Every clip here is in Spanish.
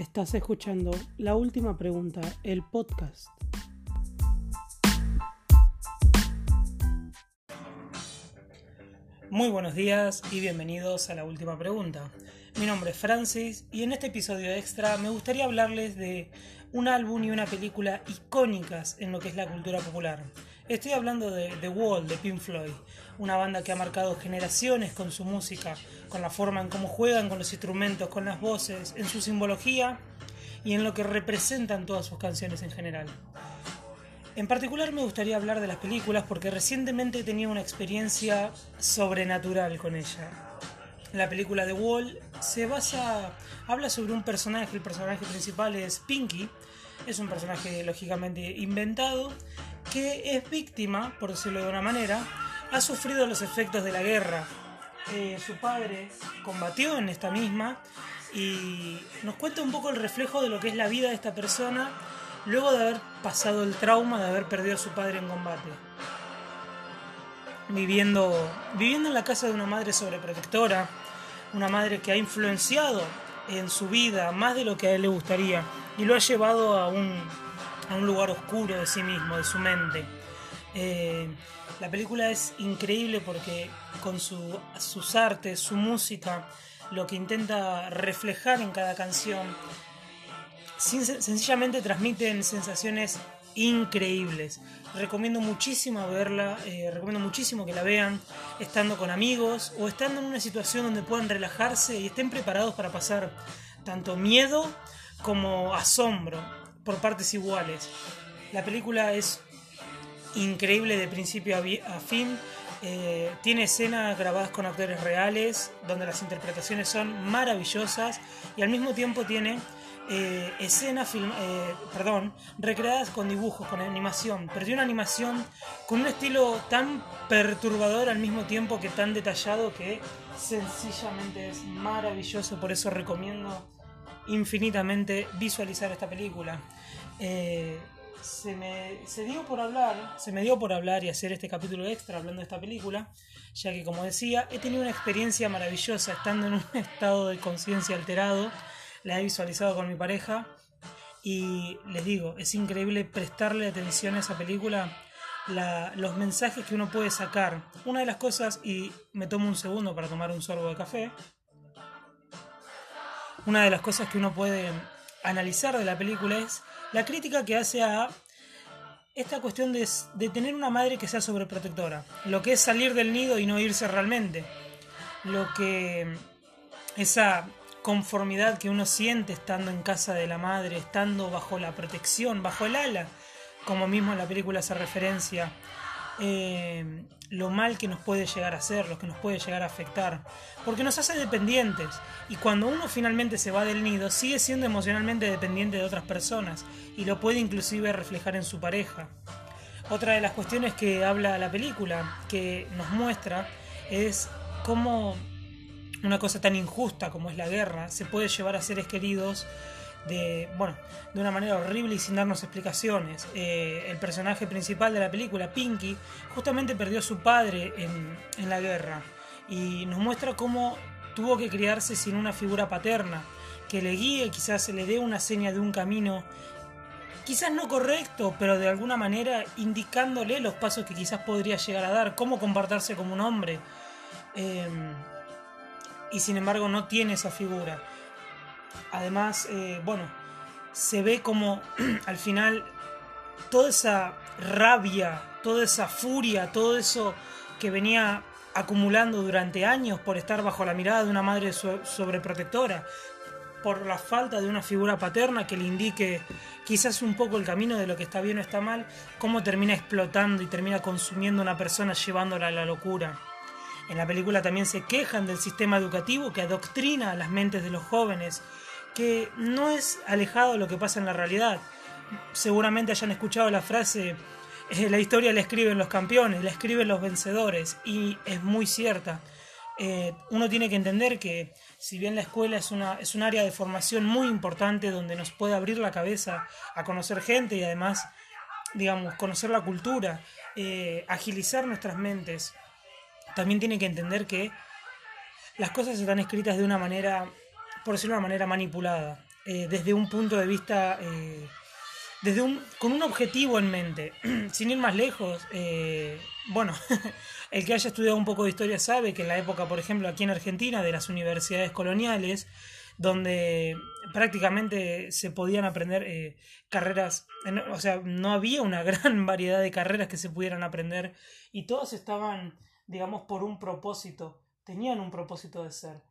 Estás escuchando La Última Pregunta, el podcast. Muy buenos días y bienvenidos a La Última Pregunta. Mi nombre es Francis y en este episodio extra me gustaría hablarles de un álbum y una película icónicas en lo que es la cultura popular. Estoy hablando de The Wall de Pink Floyd, una banda que ha marcado generaciones con su música, con la forma en cómo juegan con los instrumentos, con las voces, en su simbología y en lo que representan todas sus canciones en general. En particular me gustaría hablar de las películas porque recientemente he tenido una experiencia sobrenatural con ella. La película The Wall se basa, habla sobre un personaje, el personaje principal es Pinky, es un personaje lógicamente inventado, que es víctima, por decirlo de una manera, ha sufrido los efectos de la guerra. Eh, su padre combatió en esta misma y nos cuenta un poco el reflejo de lo que es la vida de esta persona luego de haber pasado el trauma de haber perdido a su padre en combate. Viviendo, viviendo en la casa de una madre sobreprotectora, una madre que ha influenciado en su vida más de lo que a él le gustaría y lo ha llevado a un, a un lugar oscuro de sí mismo, de su mente. Eh, la película es increíble porque con su, sus artes, su música, lo que intenta reflejar en cada canción, sencillamente transmiten sensaciones increíbles. Recomiendo muchísimo verla, eh, recomiendo muchísimo que la vean estando con amigos o estando en una situación donde puedan relajarse y estén preparados para pasar tanto miedo como asombro por partes iguales. La película es increíble de principio a, fin. Eh, tiene escenas grabadas con actores reales, donde las interpretaciones son maravillosas y al mismo tiempo tiene eh, escenas eh, perdón, recreadas con dibujos, con animación, pero tiene una animación con un estilo tan perturbador al mismo tiempo que tan detallado que sencillamente es maravilloso, por eso recomiendo infinitamente visualizar esta película. Eh, se me se dio por hablar, se me dio por hablar y hacer este capítulo extra hablando de esta película, ya que como decía, he tenido una experiencia maravillosa estando en un estado de conciencia alterado, la he visualizado con mi pareja y les digo, es increíble prestarle atención a esa película, los mensajes que uno puede sacar. Una de las cosas, y me tomo un segundo para tomar un sorbo de café, una de las cosas que uno puede analizar de la película es la crítica que hace a esta cuestión de, tener una madre que sea sobreprotectora, lo que es salir del nido y no irse realmente, lo que esa conformidad que uno siente estando en casa de la madre, estando bajo la protección, bajo el ala, como mismo en la película hace referencia, eh, lo mal que nos puede llegar a hacer, lo que nos puede llegar a afectar, porque nos hace dependientes. Y cuando uno finalmente se va del nido sigue siendo emocionalmente dependiente de otras personas. Y lo puede inclusive reflejar en su pareja. Otra de las cuestiones que habla la película, que nos muestra, es cómo una cosa tan injusta como es la guerra se puede llevar a seres queridos de, bueno, de una manera horrible y sin darnos explicaciones. Eh, el personaje principal de la película, Pinky, justamente perdió a su padre en, en la guerra y nos muestra cómo tuvo que criarse sin una figura paterna que le guíe, quizás le dé una seña de un camino, quizás no correcto, pero de alguna manera indicándole los pasos que quizás podría llegar a dar, cómo comportarse como un hombre. Em, y sin embargo no tiene esa figura. Además, eh, bueno, se ve como al final toda esa rabia, toda esa furia, todo eso que venía acumulando durante años por estar bajo la mirada de una madre sobreprotectora, por la falta de una figura paterna que le indique quizás un poco el camino de lo que está bien o está mal, cómo termina explotando y termina consumiendo a una persona llevándola a la locura. En la película también se quejan del sistema educativo que adoctrina las mentes de los jóvenes, que no es alejado de lo que pasa en la realidad. Seguramente hayan escuchado la frase, eh, la historia la escriben los campeones, la escriben los vencedores, y es muy cierta. Eh, uno tiene que entender que si bien la escuela es, una, es un área de formación muy importante donde nos puede abrir la cabeza a conocer gente y además, digamos, conocer la cultura, eh, agilizar nuestras mentes, también tiene que entender que las cosas están escritas de una manera, por decirlo de una manera manipulada. eh, desde un punto de vista, eh, desde un, con un objetivo en mente, sin ir más lejos. Eh, bueno, el que haya estudiado un poco de historia sabe que en la época, por ejemplo, aquí en Argentina, de las universidades coloniales, donde prácticamente se podían aprender carreras, o sea, no había una gran variedad de carreras que se pudieran aprender y todos estaban, digamos, por un propósito, tenían un propósito de ser.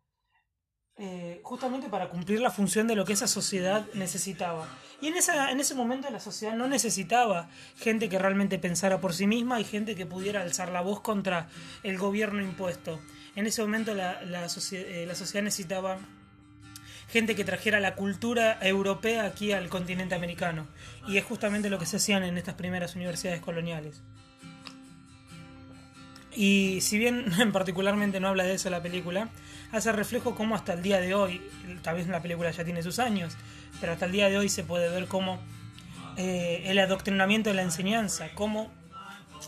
Eh, justamente para cumplir la función de lo que esa sociedad necesitaba. Y en, esa, en ese momento la sociedad no necesitaba gente que realmente pensara por sí misma y gente que pudiera alzar la voz contra el gobierno impuesto. En ese momento la, la, eh, la sociedad necesitaba gente que trajera la cultura europea aquí al continente americano. Y es justamente lo que se hacían en estas primeras universidades coloniales. Y si bien particularmente no habla de eso la película, hace reflejo cómo hasta el día de hoy, tal vez la película ya tiene sus años, pero hasta el día de hoy se puede ver cómo eh, el adoctrinamiento de la enseñanza, cómo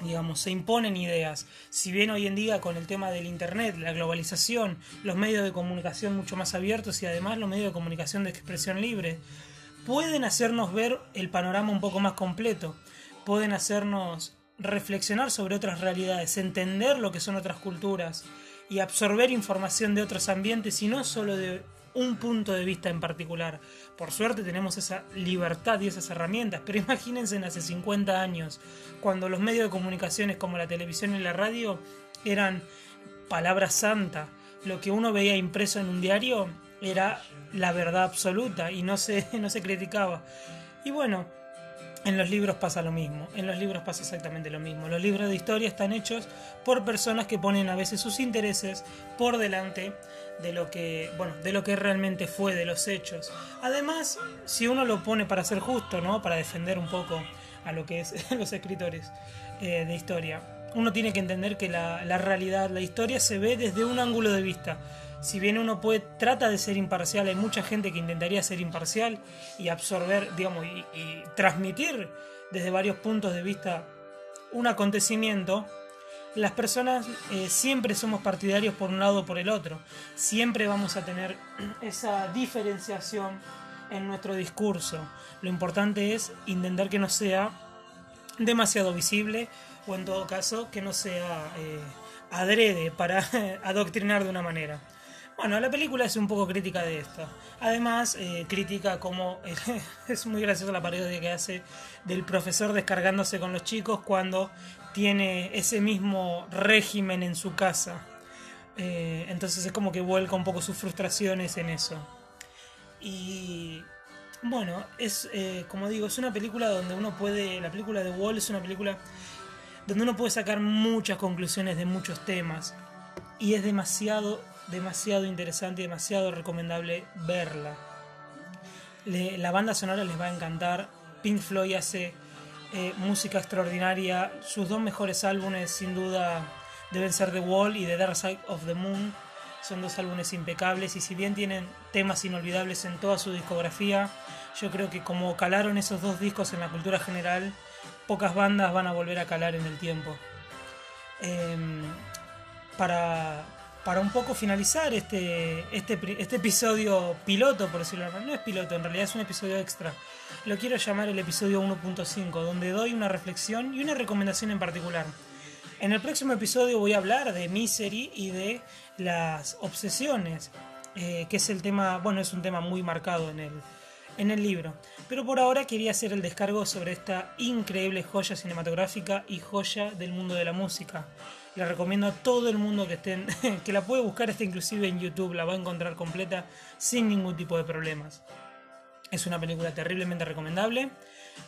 digamos, se imponen ideas. Si bien hoy en día con el tema del Internet, la globalización, los medios de comunicación mucho más abiertos y además los medios de comunicación de expresión libre, pueden hacernos ver el panorama un poco más completo, pueden hacernos reflexionar sobre otras realidades, entender lo que son otras culturas, y absorber información de otros ambientes y no solo de un punto de vista en particular. Por suerte tenemos esa libertad y esas herramientas, pero imagínense en hace 50 años, cuando los medios de comunicaciones como la televisión y la radio eran palabra santa, lo que uno veía impreso en un diario era la verdad absoluta y no se, no se criticaba. Y bueno, en los libros pasa lo mismo, en los libros pasa exactamente lo mismo. Los libros de historia están hechos por personas que ponen a veces sus intereses por delante de lo que, bueno, de lo que realmente fue, de los hechos. Además, si uno lo pone para ser justo, ¿no? Para defender un poco a lo que es los escritores eh, de historia, uno tiene que entender que la, la realidad, la historia se ve desde un ángulo de vista si bien uno puede, trata de ser imparcial, hay mucha gente que intentaría ser imparcial y absorber, digamos, y, transmitir desde varios puntos de vista un acontecimiento, las personas eh, siempre somos partidarios por un lado o por el otro. Siempre vamos a tener esa diferenciación en nuestro discurso. Lo importante es intentar que no sea demasiado visible o en todo caso que no sea eh, adrede para adoctrinar de una manera. Bueno, la película es un poco crítica de esto. Además, eh, crítica como es muy graciosa la parodia que hace del profesor descargándose con los chicos cuando tiene ese mismo régimen en su casa. Eh, entonces es como que vuelca un poco sus frustraciones en eso. Y bueno, es eh, como digo, es una película donde uno puede, la película de Wall es una película donde uno puede sacar muchas conclusiones de muchos temas y es demasiado demasiado interesante y demasiado recomendable verla. la banda sonora les va a encantar. Pink Floyd hace eh, música extraordinaria. Sus dos mejores álbumes, sin duda, deben ser The Wall y The Dark Side of the Moon. Son dos álbumes impecables y si bien tienen temas inolvidables en toda su discografía, yo creo que como calaron esos dos discos en la cultura general, pocas bandas van a volver a calar en el tiempo. Em, para, para un poco finalizar este, este, este episodio piloto, por decirlo así, no es piloto, en realidad es un episodio extra. Lo quiero llamar el episodio 1.5, donde doy una reflexión y una recomendación en particular. En el próximo episodio voy a hablar de Misery y de las obsesiones, eh, que es el tema, bueno, es un tema muy marcado en el, en el libro. Pero por ahora quería hacer el descargo sobre esta increíble joya cinematográfica y joya del mundo de la música. La recomiendo a todo el mundo que estén, que la puede buscar, está inclusive en YouTube, la va a encontrar completa sin ningún tipo de problemas. Es una película terriblemente recomendable.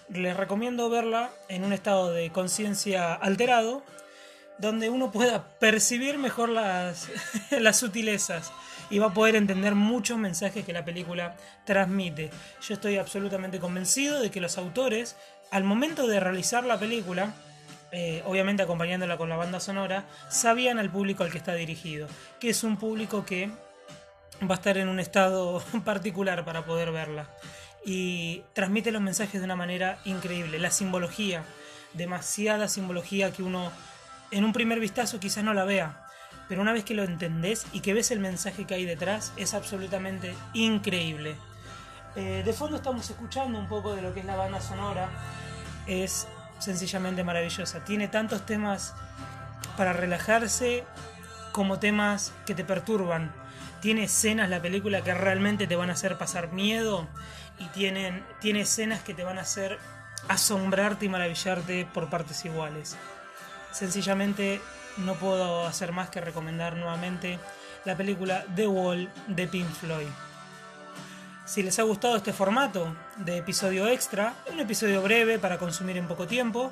Les recomiendo verla en un estado de conciencia alterado, donde uno pueda percibir mejor las sutilezas y va a poder entender muchos mensajes que la película transmite. Yo estoy absolutamente convencido de que los autores, al momento de realizar la película, eh, obviamente acompañándola con la banda sonora, sabían al público al que está dirigido, que es un público que va a estar en un estado particular para poder verla. Y transmite los mensajes de una manera increíble. La simbología, demasiada simbología que uno en un primer vistazo quizás no la vea, pero una vez que lo entendés y que ves el mensaje que hay detrás, es absolutamente increíble. Eh, de fondo estamos escuchando un poco de lo que es la banda sonora. Es sencillamente maravillosa. Tiene tantos temas para relajarse como temas que te perturban. Tiene escenas la película que realmente te van a hacer pasar miedo y tienen, tiene escenas que te van a hacer asombrarte y maravillarte por partes iguales. Sencillamente no puedo hacer más que recomendar nuevamente la película The Wall de Pink Floyd. Si les ha gustado este formato de episodio extra, un episodio breve para consumir en poco tiempo,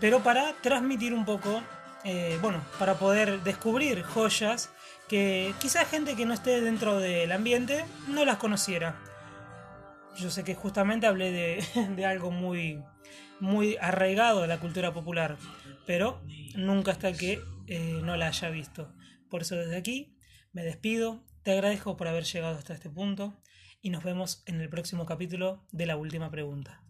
pero para transmitir un poco, eh, bueno, para poder descubrir joyas que quizás gente que no esté dentro del ambiente no las conociera. Yo sé que justamente hablé de, algo muy, muy arraigado a la cultura popular, pero nunca hasta que eh, no la haya visto. Por eso desde aquí me despido, te agradezco por haber llegado hasta este punto y nos vemos en el próximo capítulo de la última pregunta.